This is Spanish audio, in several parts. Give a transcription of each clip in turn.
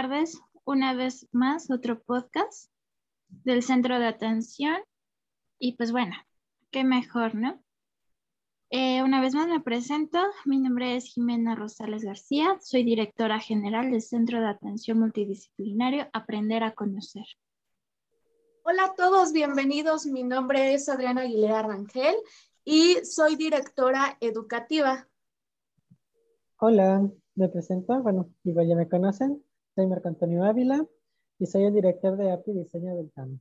Tardes. Una vez más, otro podcast del Centro de Atención. Y pues bueno, qué mejor, ¿no? Eh, una vez más me presento. Mi nombre es Jimena Rosales García. Soy directora general del Centro de Atención Multidisciplinario Aprender a Conocer. Hola a todos, bienvenidos. Mi nombre es Adriana Aguilera Rangel y soy directora educativa. Hola, me presento, bueno, igual ya me conocen, soy Marco Antonio Ávila y soy el director de API Diseño del TAM.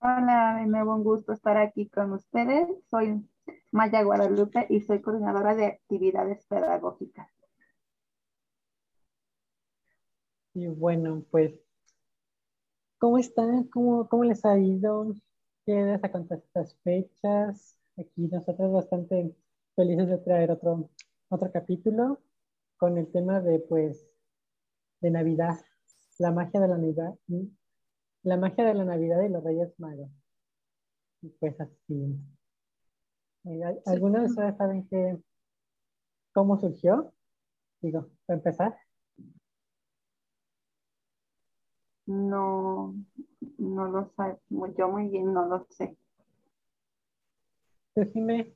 Hola, de nuevo un gusto estar aquí con ustedes. Soy Maya Guadalupe y soy coordinadora de actividades pedagógicas. Y bueno, pues, ¿cómo están? ¿Cómo, cómo les ha ido? ¿Qué les ha contado estas fechas? Aquí nosotros bastante felices de traer otro otro capítulo con el tema de, pues, de Navidad, la magia de la Navidad, la magia de la Navidad y los Reyes Magos. Y pues así. Eh, ¿Alguna de ustedes saben que, cómo surgió? Digo, para empezar. No, no lo sé. Yo muy bien no lo sé. Decime.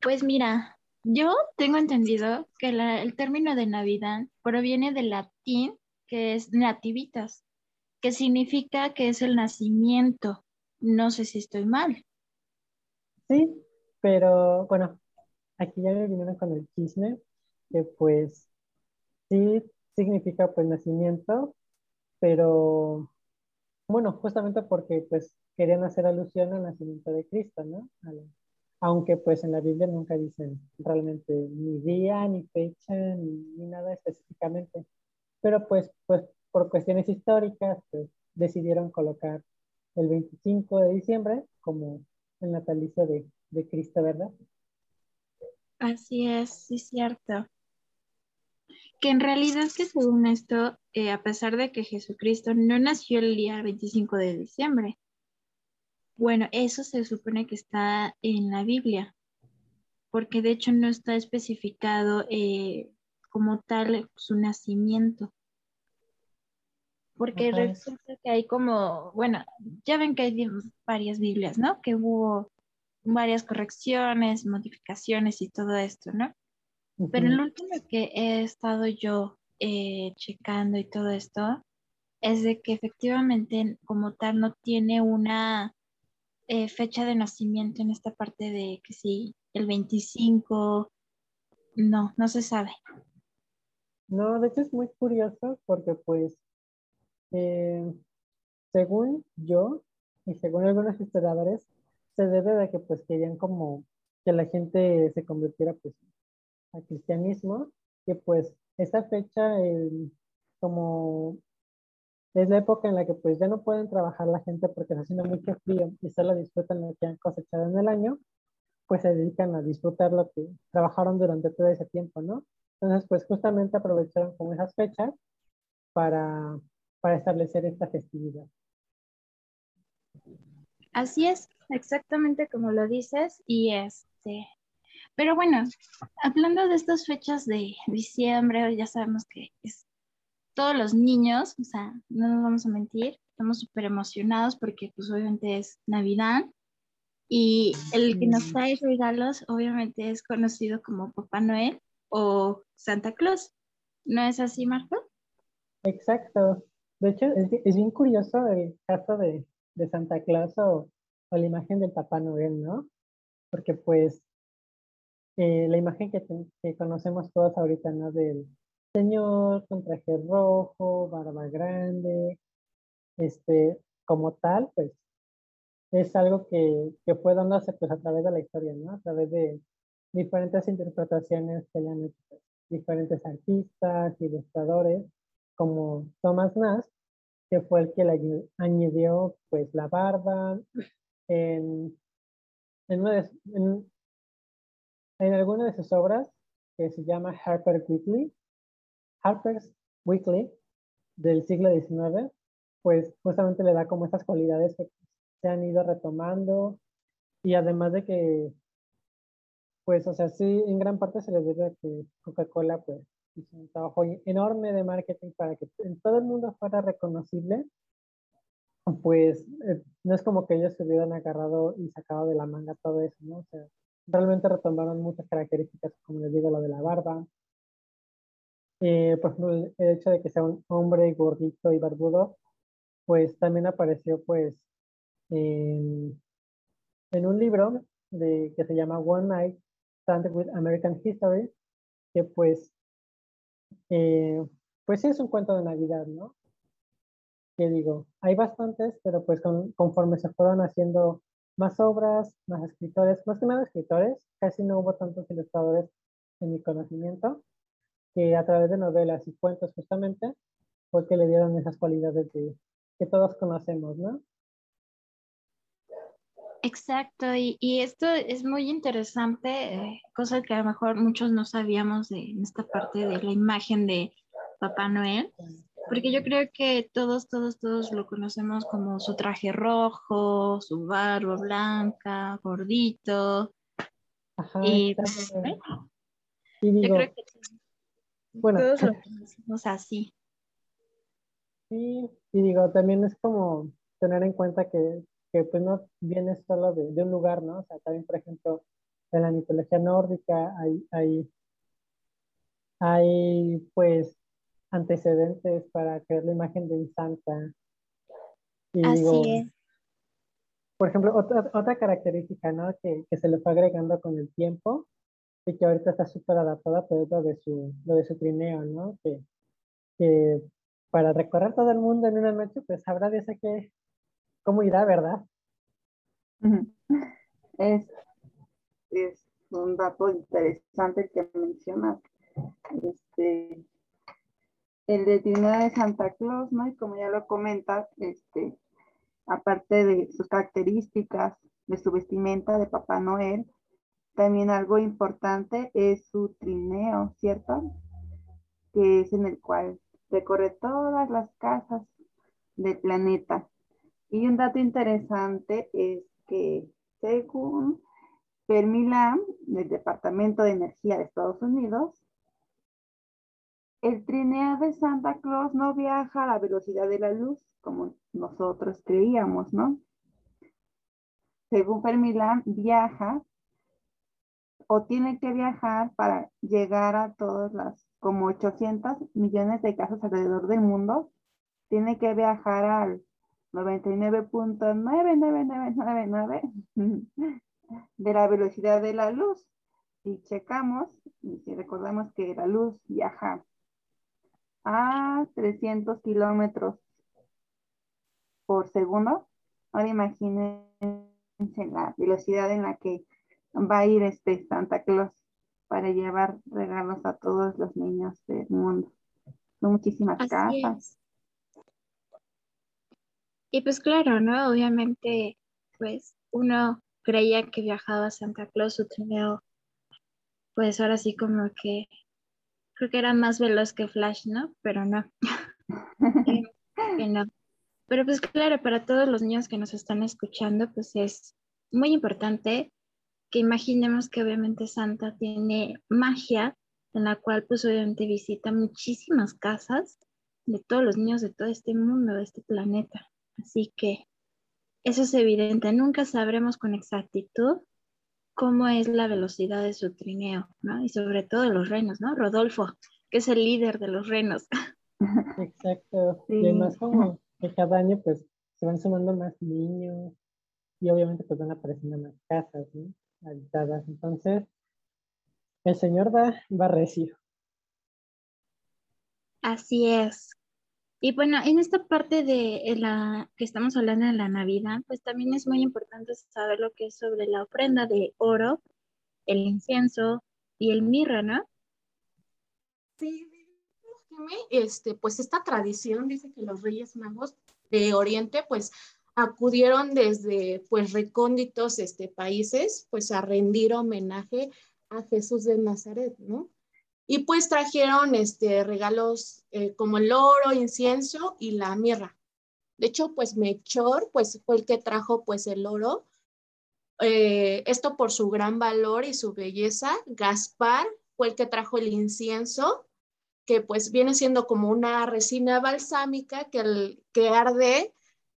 Pues mira, yo tengo entendido que el término de Navidad proviene del latín que es nativitas, que significa que es el nacimiento. No sé si estoy mal. Sí, pero bueno, aquí ya me vinieron con el chisme, que pues sí significa pues nacimiento, pero bueno, justamente porque pues querían hacer alusión al nacimiento de Cristo, ¿no? Aunque pues en la Biblia nunca dicen realmente ni día, ni fecha, ni, nada específicamente. Pero pues, pues por cuestiones históricas, pues decidieron colocar el 25 de diciembre como el natalicio de, de Cristo, ¿verdad? Así es, sí cierto. Que en realidad que según esto, eh, a pesar de que Jesucristo no nació el día 25 de diciembre, bueno, eso se supone que está en la Biblia, porque de hecho no está especificado eh, como tal su nacimiento. Porque resulta que hay como, bueno, ya ven que hay varias Biblias, ¿no? Que hubo varias correcciones, modificaciones y todo esto, ¿no? Pero el último que he estado yo eh, checando y todo esto es de que efectivamente como tal no tiene una eh, fecha de nacimiento en esta parte de que sí, el 25, no, no se sabe. No, de hecho es muy curioso porque pues, eh, según yo y según algunos historiadores, se debe de que pues querían como que la gente se convirtiera pues al cristianismo, que pues esa fecha como es la época en la que pues ya no pueden trabajar la gente porque está haciendo mucho frío y solo disfrutan lo que han cosechado en el año, pues se dedican a disfrutar lo que trabajaron durante todo ese tiempo, ¿no? Entonces, pues justamente aprovecharon como esas fechas para, para establecer esta festividad. Así es, exactamente como lo dices, y este, pero bueno, hablando de estas fechas de diciembre, ya sabemos que es todos los niños, o sea, no nos vamos a mentir, estamos súper emocionados porque pues obviamente es Navidad y el que nos trae regalos obviamente es conocido como Papá Noel o Santa Claus. ¿No es así, Marco? Exacto. De hecho, es, bien curioso el caso de, Santa Claus o, la imagen del Papá Noel, ¿no? Porque pues eh, la imagen que, que, conocemos todos ahorita, ¿no? Del, señor con traje rojo, barba grande, este, como tal, pues es algo que, que fue pues a través de la historia, ¿no? A través de diferentes interpretaciones que le hecho diferentes artistas, ilustradores, como Thomas Nash, que fue el que le añadió pues la barba en, en, en, en alguna de sus obras que se llama Harper Weekly, Harper's Weekly del siglo XIX, pues justamente le da como esas cualidades que se han ido retomando y además de que, pues, o sea, sí, en gran parte se le debe a que Coca-Cola, pues, hizo un trabajo enorme de marketing para que en todo el mundo fuera reconocible, pues eh, no es como que ellos se hubieran agarrado y sacado de la manga todo eso, ¿no? O sea, realmente retomaron muchas características, como les digo, lo de la barba. Eh, por ejemplo, el hecho de que sea un hombre gordito y barbudo, pues también apareció pues en, un libro de, que se llama One Night Stand with American History, que pues, eh, pues sí es un cuento de Navidad, ¿no? Que digo, hay bastantes, pero pues conforme se fueron haciendo más obras, más escritores, más que nada escritores, casi no hubo tantos ilustradores en mi conocimiento, que a través de novelas y cuentos justamente, fue que le dieron esas cualidades que todos conocemos, ¿no? Exacto, y, esto es muy interesante, eh, cosa que a lo mejor muchos no sabíamos de en esta parte de la imagen de Papá Noel, porque yo creo que todos, todos, todos lo conocemos como su traje rojo, su barba blanca, gordito. Ajá, y, pues, yo creo que bueno, todos lo conocemos así. Sí, y digo, también es como tener en cuenta que que pues no viene solo de, un lugar, ¿no? O sea, también, por ejemplo, en la mitología nórdica hay, hay, hay pues antecedentes para crear la imagen de un santa. Y Así es. Por ejemplo, otra, otra característica, ¿no? Que, que, se le fue agregando con el tiempo y que ahorita está súper adaptada, pues lo de su, lo de su trineo, ¿no? Que, que para recorrer todo el mundo en una noche, pues habrá de ese que cómo irá, ¿verdad? Es, es un dato interesante que mencionas. Este, el de de Santa Claus, ¿no? Y como ya lo comentas, este, aparte de sus características, de su vestimenta de Papá Noel, también algo importante es su trineo, ¿cierto? Que es en el cual recorre todas las casas del planeta. Y un dato interesante es que según Fermilam, del Departamento de Energía de Estados Unidos, el trineo de Santa Claus no viaja a la velocidad de la luz como nosotros creíamos, ¿no? Según Fermilam, viaja o tiene que viajar para llegar a todas las como 800 millones de casas alrededor del mundo, tiene que viajar al 99.99999 de la velocidad de la luz. Si checamos, y si recordamos que la luz viaja a 300 kilómetros por segundo, ahora imagínense la velocidad en la que va a ir este Santa Claus para llevar regalos a todos los niños del mundo. Son muchísimas casas. Y pues claro, ¿no? Obviamente, pues uno creía que viajaba a Santa Claus, su trineo, pues ahora sí como que creo que era más veloz que Flash, ¿no? Pero no. no. Pero pues claro, para todos los niños que nos están escuchando, pues es muy importante que imaginemos que obviamente Santa tiene magia en la cual pues obviamente visita muchísimas casas de todos los niños de todo este mundo, de este planeta. Así que eso es evidente. Nunca sabremos con exactitud cómo es la velocidad de su trineo, ¿no? Y sobre todo de los renos, ¿no? Rodolfo, que es el líder de los renos. Exacto. Y además como que cada año pues se van sumando más niños y obviamente pues van apareciendo más casas, ¿no? Habitadas. Entonces, el señor va, va recio. Así es. Y bueno, en esta parte de la que estamos hablando de la Navidad, pues también es muy importante saber lo que es sobre la ofrenda de oro, el incienso y el mirra, ¿no? Sí, este, pues esta tradición dice que los Reyes Magos de Oriente, pues acudieron desde pues recónditos este, países, pues a rendir homenaje a Jesús de Nazaret, ¿no? Y pues trajeron este, regalos eh, como el oro, incienso y la mirra. De hecho, pues Melchor, pues fue el que trajo pues el oro. Eh, esto por su gran valor y su belleza. Gaspar fue el que trajo el incienso. que pues viene siendo como una resina balsámica que, que arde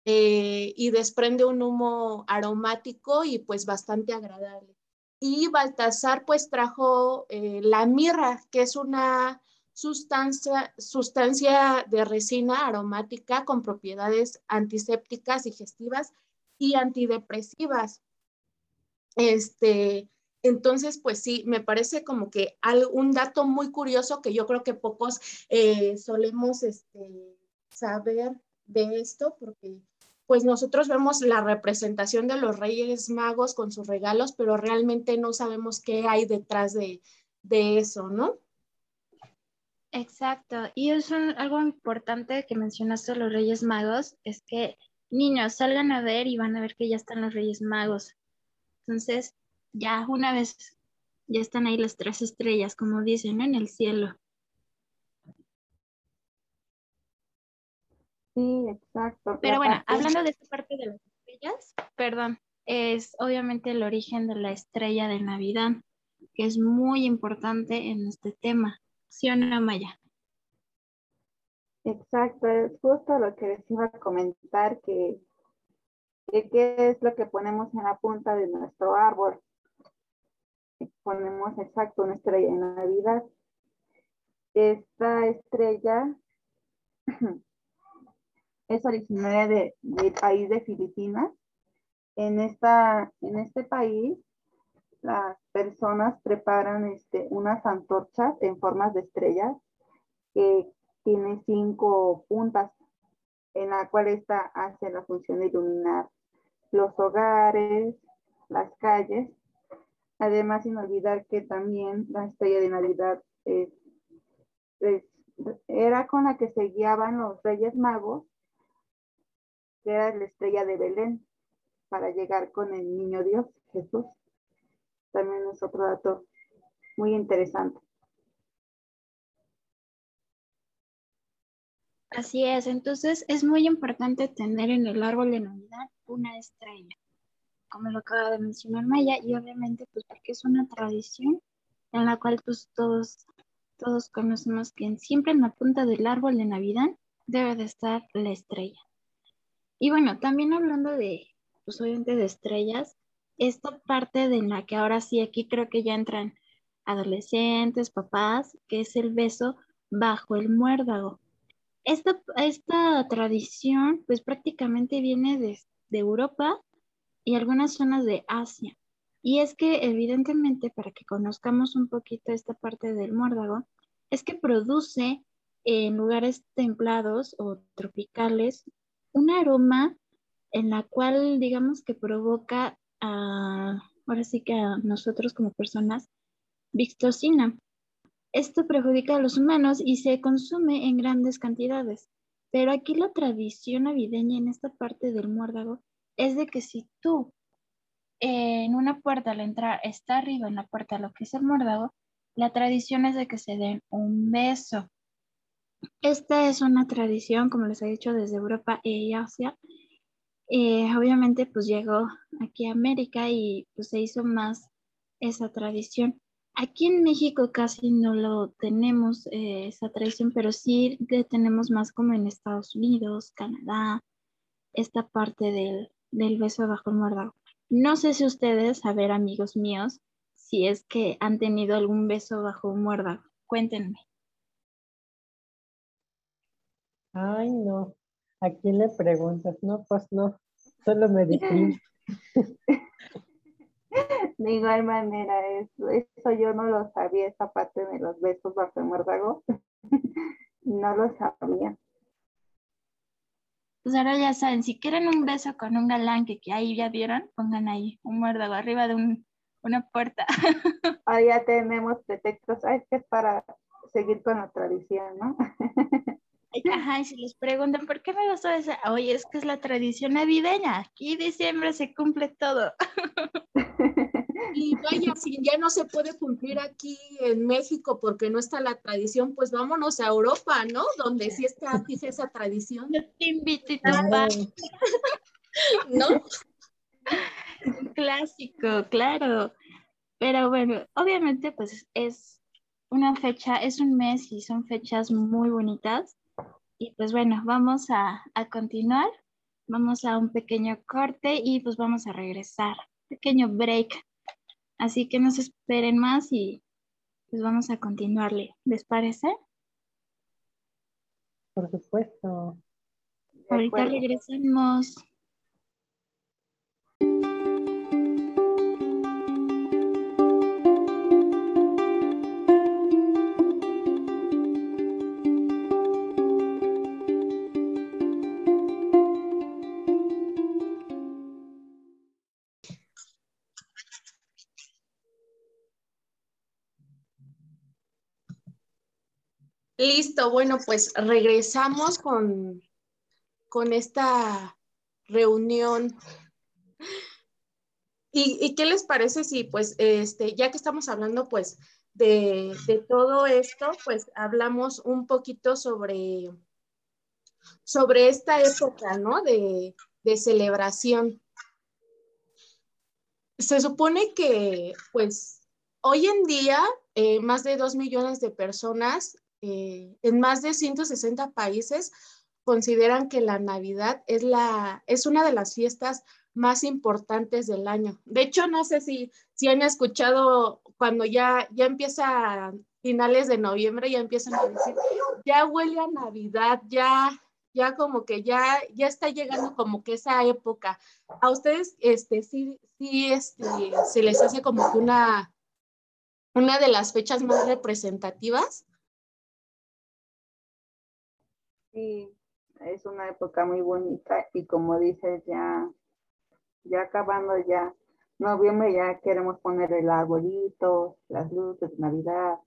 eh, y desprende un humo aromático y pues bastante agradable. Y Baltasar pues trajo eh, la mirra, que es una sustancia, sustancia de resina aromática con propiedades antisépticas, digestivas y antidepresivas. Este, entonces, pues sí, me parece como que un dato muy curioso que yo creo que pocos eh, solemos este, saber de esto, porque pues nosotros vemos la representación de los Reyes Magos con sus regalos, pero realmente no sabemos qué hay detrás de, eso, ¿no? Exacto. Y es algo importante que mencionaste los Reyes Magos, es que niños salgan a ver y van a ver que ya están los Reyes Magos. Entonces, ya una vez, ya están ahí las tres estrellas, como dicen, en el cielo. Sí, exacto. Pero bueno, hablando de esta parte de las estrellas, perdón, es obviamente el origen de la estrella de Navidad, que es muy importante en este tema. ¿Sí o no, Maya? Exacto, es justo lo que les iba a comentar, que, que qué es lo que ponemos en la punta de nuestro árbol ponemos exacto una estrella en Navidad. Esta estrella es originaria de, del país de Filipinas. En, esta, en este país, las personas preparan este, unas antorchas en formas de estrellas que tiene cinco puntas, en la cual esta hace la función de iluminar los hogares, las calles Además, sin olvidar que también la estrella de Navidad era con la que se guiaban los Reyes Magos, que era la estrella de Belén, para llegar con el niño Dios, Jesús. También es otro dato muy interesante. Así es, entonces es muy importante tener en el árbol de Navidad una estrella como lo acaba de mencionar Maya, y obviamente pues porque es una tradición en la cual pues todos, todos conocemos que siempre en la punta del árbol de Navidad debe de estar la estrella. Y bueno, también hablando de, pues obviamente de estrellas, esta parte de la que ahora sí aquí creo que ya entran adolescentes, papás, que es el beso bajo el muérdago. Esta, esta tradición pues prácticamente viene de, de Europa y algunas zonas de Asia. Y es que evidentemente para que conozcamos un poquito esta parte del muérdago, es que produce en lugares templados o tropicales un aroma en la cual digamos que provoca a, ahora sí que a nosotros como personas, victocina. Esto perjudica a los humanos y se consume en grandes cantidades. Pero aquí la tradición navideña en esta parte del muérdago es de que si tú en una puerta al entrar está arriba en la puerta lo que es el mordado, la tradición es de que se den un beso. Esta es una tradición, como les he dicho, desde Europa y Asia. Eh, obviamente, pues llegó aquí a América y pues se hizo más esa tradición. Aquí en México casi no lo tenemos eh, esa tradición, pero sí tenemos más como en Estados Unidos, Canadá, esta parte del, del beso bajo el muérdago. No sé si ustedes, a ver, amigos míos, si es que han tenido algún beso bajo un muérdago. Cuéntenme. Ay, no. ¿A quién le preguntas? No, pues no. Solo me deprimo. De igual manera, eso, eso yo no lo sabía, esa parte de los besos bajo el muérdago. no lo sabía pues ahora ya saben, si quieren un beso con un galán que, ahí ya vieron, pongan ahí un muérdago arriba de una puerta. Ahí ya tenemos pretextos, es que es para seguir con la tradición, ¿no? Ajá, y si les preguntan, ¿por qué me gustó esa? Oye, es que es la tradición navideña. Aquí diciembre se cumple todo. Y vaya, si ya no se puede cumplir aquí en México porque no está la tradición, pues vámonos a Europa, ¿no? Donde sí está fija esa tradición. Yo te invito y ¿No? Un clásico, claro. Pero bueno, obviamente pues es una fecha, es un mes y son fechas muy bonitas. Y pues bueno, vamos a, a continuar. Vamos a un pequeño corte y pues vamos a regresar. Pequeño break. Así que no se esperen más y pues vamos a continuarle. ¿Les parece? Por supuesto. Ahorita regresamos. Listo, bueno, pues regresamos con, con esta reunión. ¿Y, qué les parece si, pues, este, ya que estamos hablando, pues, de, todo esto, pues, hablamos un poquito sobre, sobre esta época, ¿no? De, celebración. Se supone que, pues, hoy en día, eh, más de dos millones de personas eh, en más de 160 países consideran que la Navidad es, la, es una de las fiestas más importantes del año. De hecho, no sé si, si han escuchado cuando ya, ya empieza finales de noviembre, ya empiezan a decir, ya huele a Navidad, ya, ya como que ya, ya está llegando como que esa época. ¿A ustedes este, sí, sí este, se les hace como que una, una de las fechas más representativas? Sí, es una época muy bonita y como dices, ya, ya acabando ya, noviembre ya queremos poner el arbolito, las luces de Navidad,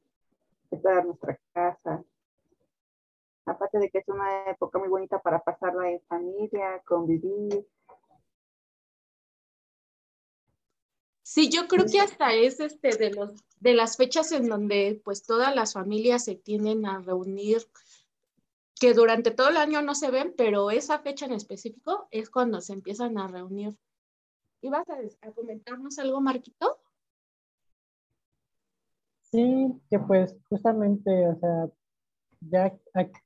toda nuestra casa. Aparte de que es una época muy bonita para pasarla en familia, convivir. Sí, yo creo que hasta es este de los de las fechas en donde pues todas las familias se tienden a reunir que durante todo el año no se ven, pero esa fecha en específico es cuando se empiezan a reunir. ¿Ibas a, a comentarnos algo, Marquito? Sí, que pues justamente, o sea, ya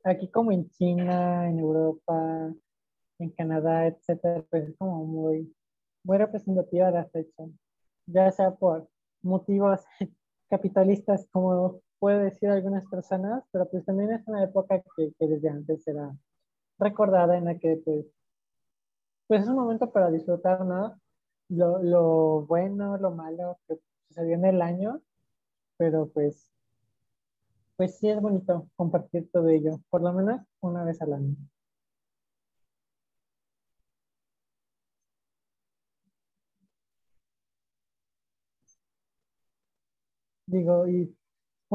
aquí como en China, en Europa, en Canadá, etcétera, pues es como muy, muy representativa la fecha, ya sea por motivos capitalistas como puede decir algunas personas, pero pues también es una época que, desde antes era recordada en la que pues, pues es un momento para disfrutar, ¿no? Lo, lo bueno, lo malo que sucedió en el año, pero pues, pues sí es bonito compartir todo ello, por lo menos una vez al año. Digo, y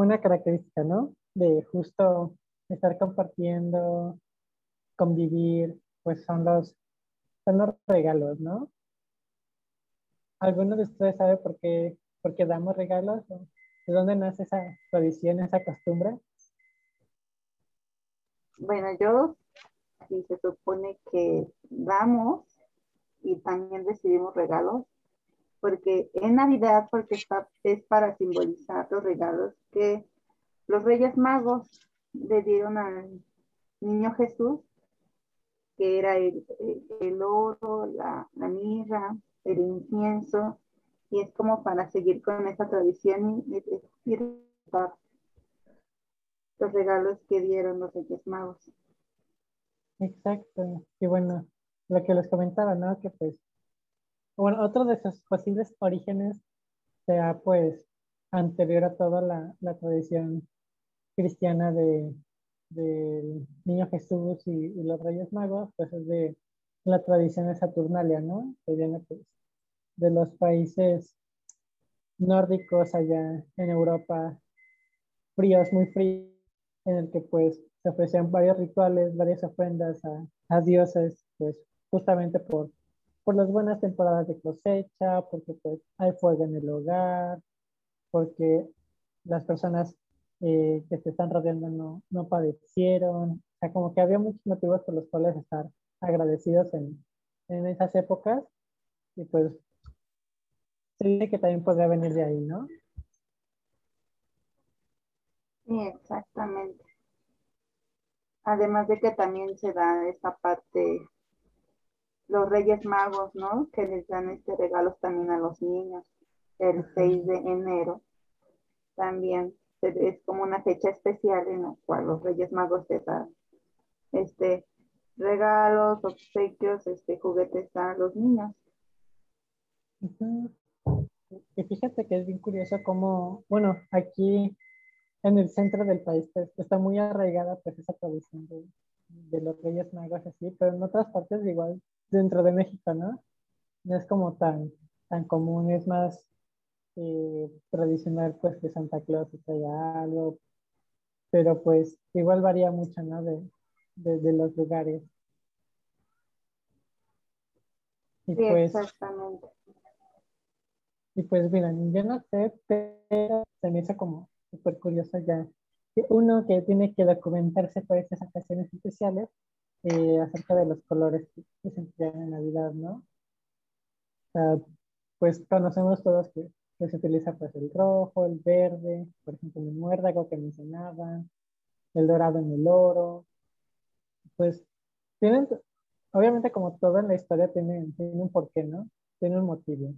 una característica, ¿no? De justo estar compartiendo, convivir, pues son los, son los regalos, ¿no? ¿Alguno de ustedes sabe por qué, por qué damos regalos? ¿De dónde nace esa tradición, esa costumbre? Bueno, yo sí se supone que damos y también recibimos regalos porque en Navidad, porque está, es para simbolizar los regalos que los Reyes Magos le dieron al niño Jesús, que era el, oro, la, mirra, el incienso, y es como para seguir con esa tradición y, y, los regalos que dieron los Reyes Magos. Exacto. Y bueno, lo que les comentaba, ¿no? Que pues bueno, otro de sus posibles orígenes sea pues anterior a toda la, tradición cristiana de, del niño Jesús y, los reyes magos, pues es de la tradición de Saturnalia, ¿no? Que viene pues de los países nórdicos allá en Europa, fríos, muy fríos, en el que pues se ofrecían varios rituales, varias ofrendas a, a dioses, pues justamente por por las buenas temporadas de cosecha, porque pues hay fuego en el hogar, porque las personas eh, que se están rodeando no, no padecieron. O sea, como que había muchos motivos por los cuales estar agradecidos en, en esas épocas. Y pues se dice que también podría venir de ahí, ¿no? Sí, exactamente. Además de que también se da esta parte, los Reyes Magos, ¿no? Que les dan este regalos también a los niños el 6 de enero. También es como una fecha especial en la cual los Reyes Magos te dan este, regalos, obsequios, este, juguetes a los niños. Y fíjate que es bien curioso cómo, bueno, aquí en el centro del país pues, está muy arraigada pues esa tradición de, de, los Reyes Magos así, pero en otras partes igual dentro de México, ¿no? No es como tan, tan común, es más eh, tradicional pues que Santa Claus traiga algo, pero pues igual varía mucho, ¿no? De, de, los lugares. Y sí, pues, exactamente. Y pues miren, yo no sé, pero se me hizo como súper curioso ya. Uno que tiene que documentarse por estas ocasiones especiales eh, acerca de los colores que, se emplean en Navidad, ¿no? pues conocemos todos que, que, se utiliza pues el rojo, el verde, por ejemplo el muérdago que mencionaban, el dorado en el oro. Pues tienen, obviamente como todo en la historia tiene, tiene un porqué, ¿no? Tiene un motivo.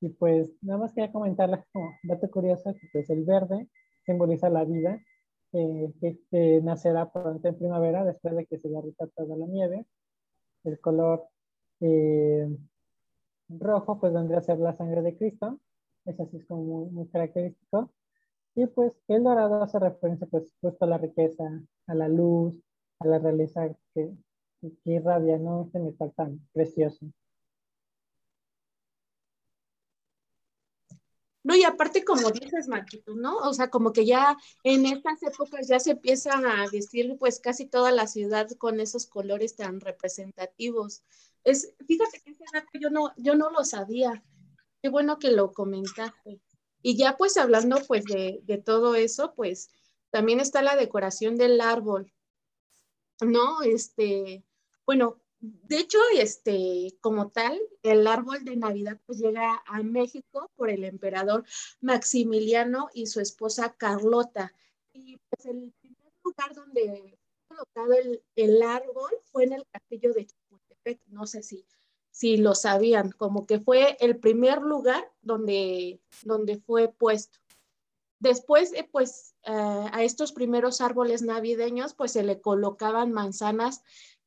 Y pues nada más quería comentarles como dato curioso que pues el verde simboliza la vida, eh, que nacerá pronto en primavera después de que se derrita toda la nieve. El color eh, rojo pues vendría a ser la sangre de Cristo, eso sí es como muy, muy característico. Y pues el dorado hace referencia pues justo a la riqueza, a la luz, a la realeza que, que irradia, ¿no? Este metal tan precioso. No, y aparte como dices, Marquito, ¿no? O sea, como que ya en estas épocas ya se empiezan a vestir pues casi toda la ciudad con esos colores tan representativos. Es, fíjate que ese dato yo no, yo no lo sabía. Qué bueno que lo comentaste. Y ya pues hablando pues de, de todo eso, pues también está la decoración del árbol, ¿no? Este, bueno, de hecho, este, como tal, el árbol de Navidad pues llega a México por el emperador Maximiliano y su esposa Carlota. Y pues el primer lugar donde fue colocado el, árbol fue en el castillo de Chapultepec. No sé si, si lo sabían, como que fue el primer lugar donde, donde fue puesto. Después, eh, pues, eh, a estos primeros árboles navideños, pues se le colocaban manzanas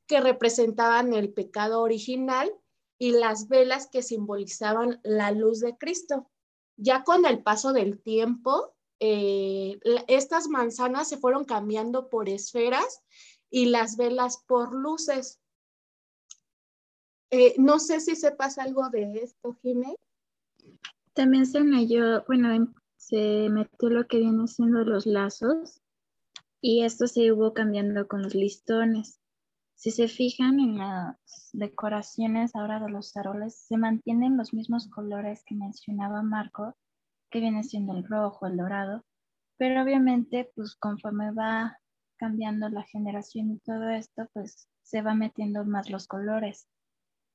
que representaban el pecado original y las velas que simbolizaban la luz de Cristo. Ya con el paso del tiempo, eh, estas manzanas se fueron cambiando por esferas y las velas por luces. Eh, no sé si sepas algo de esto, Jimé. También se bueno, se metió lo que viene siendo los lazos y esto se hubo cambiando con los listones. Si se fijan en las decoraciones ahora de los árboles, se mantienen los mismos colores que mencionaba Marco, que viene siendo el rojo, el dorado, pero obviamente, pues conforme va cambiando la generación y todo esto, pues se va metiendo más los colores,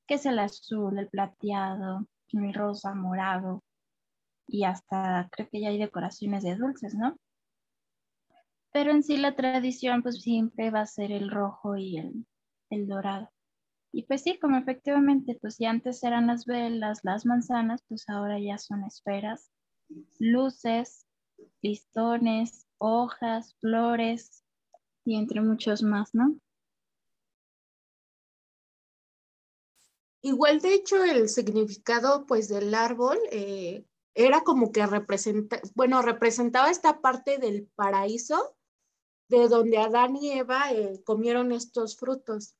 que es el azul, el plateado, el rosa, morado, y hasta creo que ya hay decoraciones de dulces, ¿no? Pero en sí la tradición pues siempre va a ser el rojo y el, el dorado. Y pues sí, como efectivamente, pues ya antes eran las velas, las manzanas, pues ahora ya son esferas, luces, listones, hojas, flores y entre muchos más, ¿no? Igual, de hecho, el significado pues del árbol eh, era como que representa, bueno, representaba esta parte del paraíso de donde Adán y Eva eh, comieron estos frutos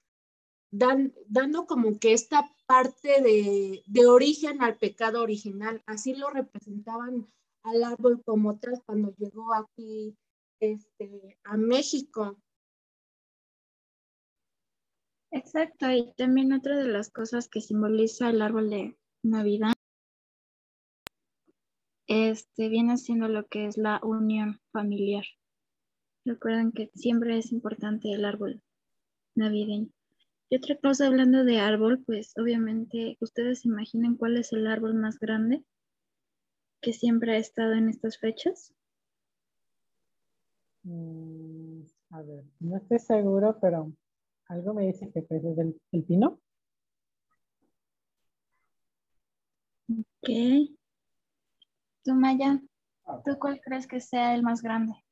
dando como que esta parte de, origen al pecado original. Así lo representaban al árbol como tal cuando llegó aquí este, a México. Exacto, y también otra de las cosas que simboliza el árbol de Navidad este, viene siendo lo que es la unión familiar. Recuerden que siempre es importante el árbol navideño. Y otra cosa, hablando de árbol, pues obviamente ustedes imaginen cuál es el árbol más grande que siempre ha estado en estas fechas. Mm, a ver, no estoy seguro, pero algo me dice que pues es el, el pino. Ok. Tú, Maya, ¿tú cuál crees que sea el más grande?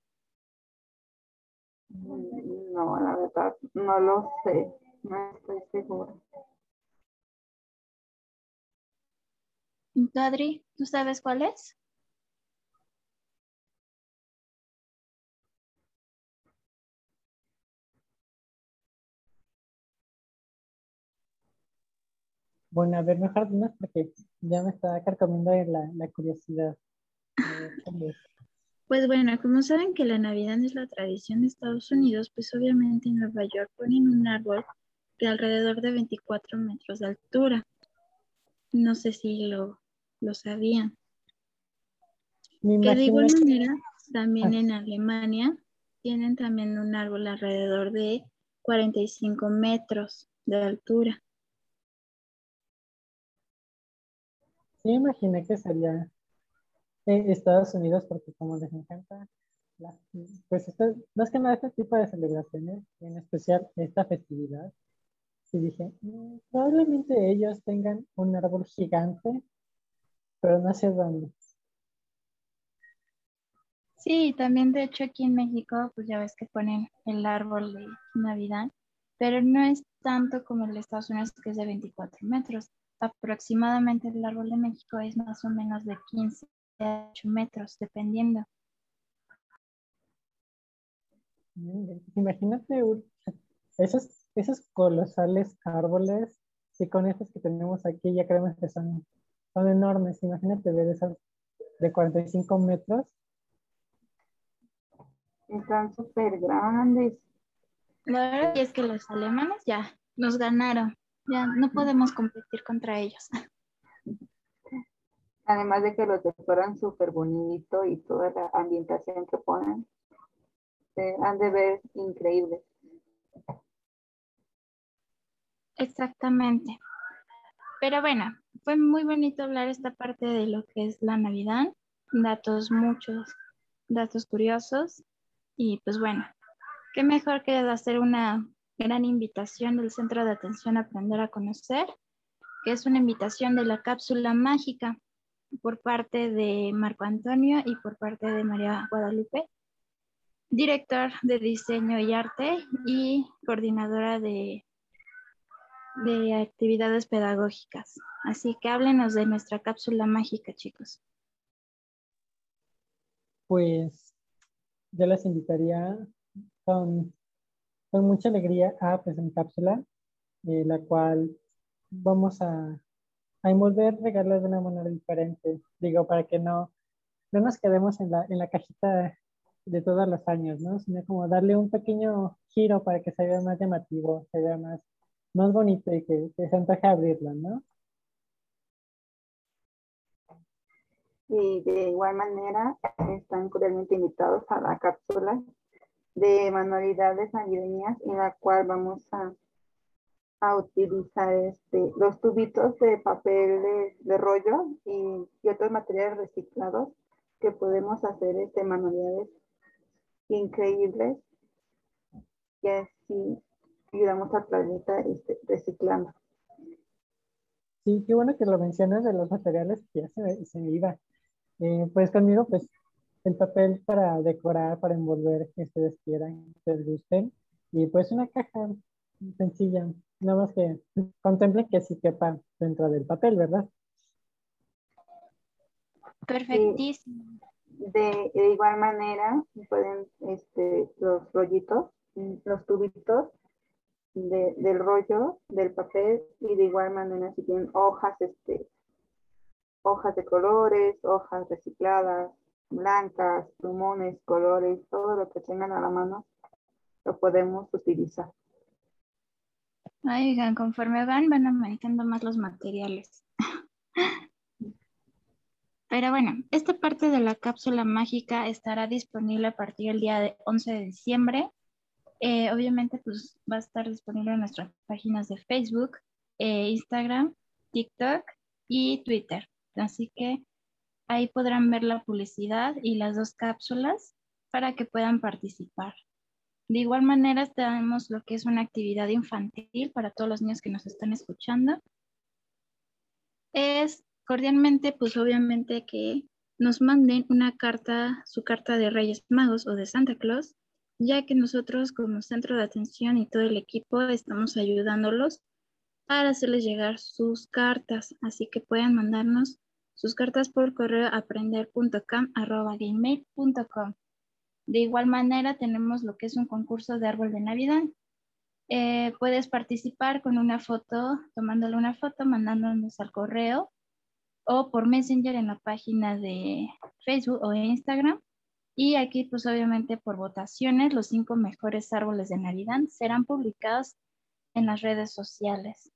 No, la verdad, no lo sé. No estoy segura. ¿Y tú, Adri, ¿tú sabes cuál es? Bueno, a ver, mejor dinos porque ya me está carcomiendo la, la curiosidad. Pues bueno, como saben que la Navidad es la tradición de Estados Unidos, pues obviamente en Nueva York ponen un árbol de alrededor de 24 metros de altura. No sé si lo, lo sabían. Que de igual manera, también Ah. en Alemania tienen también un árbol alrededor de 45 metros de altura. Sí, imaginé que sería Estados Unidos porque como les encanta, la- pues esto, más que nada este tipo de celebraciones, en especial esta festividad, sí dije, "Mm, probablemente ellos tengan un árbol gigante, pero no sé dónde. Sí, también de hecho aquí en México, pues ya ves que ponen el árbol de Navidad, pero no es tanto como el Estados Unidos que es de 24 metros. Aproximadamente el árbol de México es más o menos de 15 a 8 metros, dependiendo. Mm, Imagínate esos, esos colosales árboles y con estos que tenemos aquí ya creemos que son, son enormes. Imagínate ver esos de 45 metros. Están súper grandes. La verdad es que los alemanes ya nos ganaron, ya no podemos competir contra ellos. Además de que los decoran súper bonito y toda la ambientación que ponen. Se han de ver increíbles. Exactamente. Pero bueno, fue muy bonito hablar esta parte de lo que es la Navidad, datos muchos, datos curiosos y pues bueno, qué mejor que hacer una gran invitación del Centro de Atención Aprender a Conocer, que es una invitación de la cápsula mágica por parte de Marco Antonio y por parte de María Guadalupe, director de diseño y arte y coordinadora de de actividades pedagógicas. Así que háblenos de nuestra cápsula mágica, chicos. Pues yo les invitaría con, con mucha alegría a en cápsula, eh, la cual vamos a, a envolver regalos de una manera diferente. Digo, para que no, no nos quedemos en la, en la cajita de todos los años, ¿no? Sino como darle un pequeño giro para que se vea más llamativo, se vea más, más bonito y que, que se antoje abrirlo, ¿no? Y de igual manera están cordialmente invitados a la cápsula de manualidades navideñas en la cual vamos a, a utilizar este, los tubitos de papel de, de rollo y, y otros materiales reciclados que podemos hacer este, manualidades increíbles y así ayudamos al planeta este, reciclando. Sí, qué bueno que lo mencionas de los materiales que ya se se iba. Eh, pues conmigo, pues el papel para decorar, para envolver que ustedes quieran, que les gusten. Y pues una caja sencilla, nada más que contemplen que sí quepa dentro del papel, ¿verdad? Perfectísimo. De, de igual manera, pueden este, los rollitos, los tubitos de, del rollo, del papel, y de igual manera si tienen hojas, este, hojas de colores, hojas recicladas, blancas, plumones, colores, todo lo que tengan a la mano, lo podemos utilizar. Ay, Oigan, conforme van, van aumentando más los materiales. Pero bueno, esta parte de la cápsula mágica estará disponible a partir del día de 11 de diciembre. Eh, obviamente, pues va a estar disponible en nuestras páginas de Facebook, eh, Instagram, TikTok y Twitter. Así que ahí podrán ver la publicidad y las dos cápsulas para que puedan participar. De igual manera, tenemos lo que es una actividad infantil para todos los niños que nos están escuchando. Es cordialmente, pues obviamente que nos manden una carta, su carta de Reyes Magos o de Santa Claus, ya que nosotros como centro de atención y todo el equipo estamos ayudándolos para hacerles llegar sus cartas. Así que pueden mandarnos sus cartas por correo aprender.cam.gmail.com. De igual manera, tenemos lo que es un concurso de árbol de Navidad. Eh, puedes participar con una foto, tomándole una foto, mandándonos al correo o por Messenger en la página de Facebook o Instagram. Y aquí, pues obviamente por votaciones, los cinco mejores árboles de Navidad serán publicados en las redes sociales.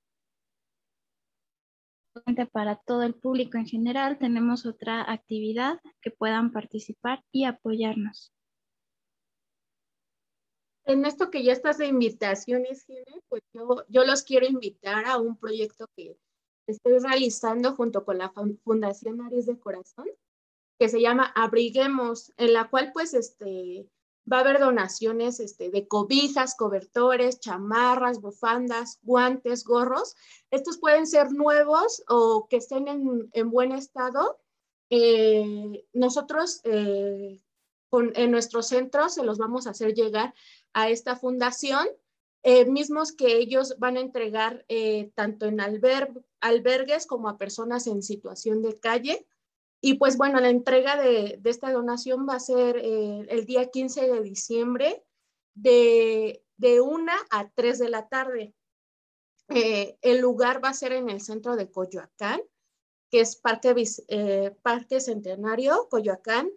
Para todo el público en general, tenemos otra actividad que puedan participar y apoyarnos. En esto que ya estás de invitaciones, pues yo, yo los quiero invitar a un proyecto que estoy realizando junto con la Fundación Aries de Corazón, que se llama Abriguemos, en la cual pues este, va a haber donaciones este, de cobijas, cobertores, chamarras, bufandas, guantes, gorros. Estos pueden ser nuevos o que estén en, buen estado. Eh, nosotros eh, en nuestro centro se los vamos a hacer llegar a esta fundación, eh, mismos que ellos van a entregar tanto en albergues como a personas en situación de calle. Y pues bueno, la entrega de, esta donación va a ser eh, el día 15 de diciembre de, de 1 a 3 de la tarde. Eh, el lugar va a ser en el centro de Coyoacán, que es Parque, eh, Parque Centenario, Coyoacán,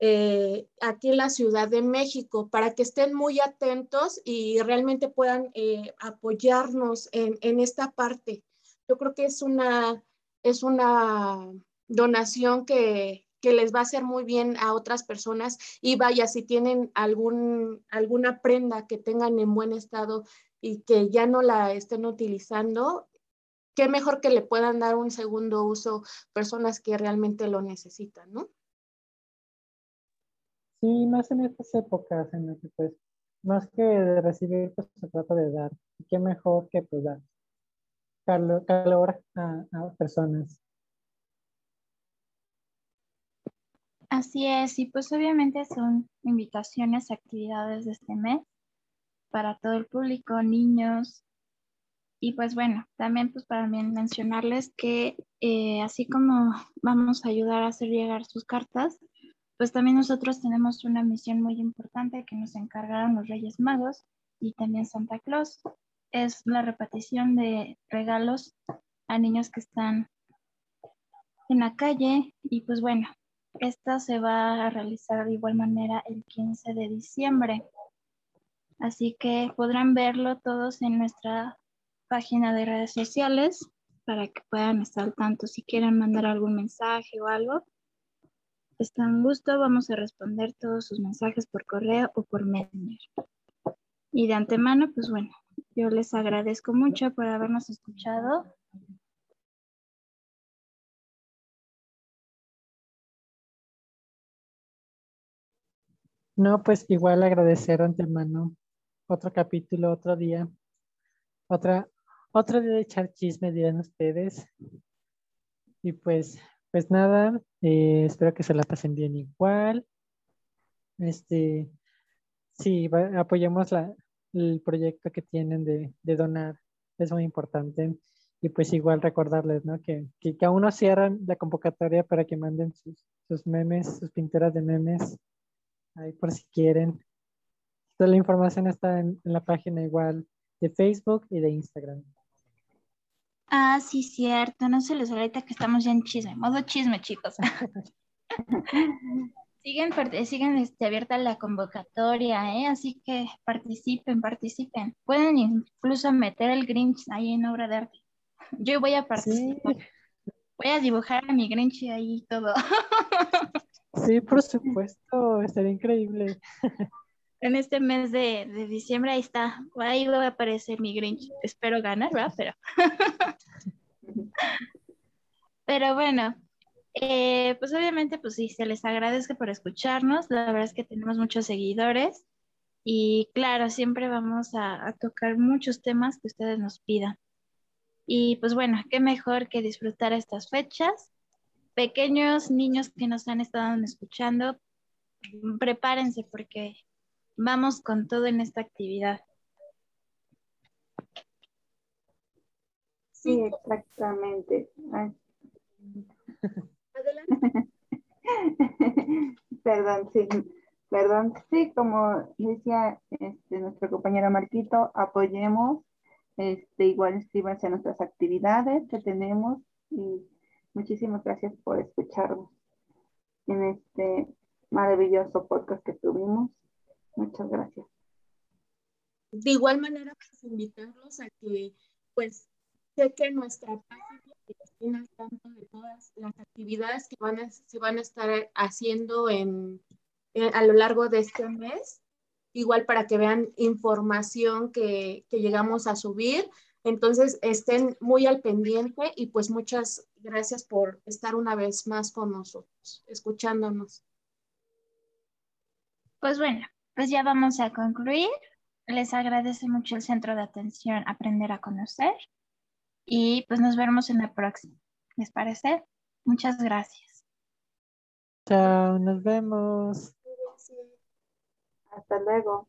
aquí en la Ciudad de México, para que estén muy atentos y realmente puedan apoyarnos en, esta parte. Yo creo que es una, es una donación que, les va a hacer muy bien a otras personas y vaya, si tienen algún, alguna prenda que tengan en buen estado y que ya no la estén utilizando, qué mejor que le puedan dar un segundo uso personas que realmente lo necesitan, ¿no? Sí, más en estas épocas en las que pues más que de recibir, pues se trata de dar. Y qué mejor que pues dar calor, a, a personas. Así es, y pues obviamente son invitaciones, actividades de este mes para todo el público, niños. Y pues bueno, también pues para mencionarles que eh, así como vamos a ayudar a hacer llegar sus cartas, pues también nosotros tenemos una misión muy importante que nos encargaron los Reyes Magos y también Santa Claus. Es la repartición de regalos a niños que están en la calle y pues bueno, esta se va a realizar de igual manera el 15 de diciembre. Así que podrán verlo todos en nuestra página de redes sociales para que puedan estar al tanto. Si quieren mandar algún mensaje o algo, están gusto. Vamos a responder todos sus mensajes por correo o por Messenger. Y de antemano, pues bueno, yo les agradezco mucho por habernos escuchado No, pues igual agradecer antemano otro capítulo, otro día, otra, otro día de echar chisme, dirán ustedes. Y pues, pues nada, eh, espero que se la pasen bien igual. Este, sí, apoyemos la, el proyecto que tienen de, de, donar, es muy importante. Y pues igual recordarles, ¿no? Que, que, aún no cierran la convocatoria para que manden sus, sus memes, sus pinturas de memes ahí por si quieren. Toda la información está en, la página igual de Facebook y de Instagram. Ah, sí, cierto. No se les ahorita que estamos ya en chisme. Modo chisme, chicos. siguen siguen este, abierta la convocatoria, ¿eh? así que participen, participen. Pueden incluso meter el Grinch ahí en obra de arte. Yo voy a participar. Voy a dibujar a mi Grinch ahí todo. Sí, por supuesto, estaría increíble. En este mes de, diciembre ahí está, ahí va a aparecer mi Grinch. Espero ganar, ¿verdad? Pero, Pero bueno, eh, pues obviamente, pues sí, se les agradece por escucharnos. La verdad es que tenemos muchos seguidores y claro, siempre vamos a, a tocar muchos temas que ustedes nos pidan. Y pues bueno, qué mejor que disfrutar estas fechas. Pequeños niños que nos han estado escuchando, prepárense porque vamos con todo en esta actividad. Sí, exactamente. Adelante. Perdón, sí. Perdón, sí, como decía este, nuestro compañero Marquito, apoyemos, este, igual inscríbanse a nuestras actividades que tenemos y muchísimas gracias por escucharnos en este maravilloso podcast que tuvimos. Muchas gracias. De igual manera, pues invitarlos a que, pues, chequen nuestra página y estén al tanto de todas las actividades que van a, se van a estar haciendo en, en, a lo largo de este mes. Igual para que vean información que, que llegamos a subir. Entonces, estén muy al pendiente y pues muchas gracias por estar una vez más con nosotros, escuchándonos. Pues bueno, pues ya vamos a concluir. Les agradece mucho el Centro de Atención Aprender a Conocer y pues nos vemos en la próxima. ¿Les parece? Muchas gracias. Chao, nos vemos. Hasta luego.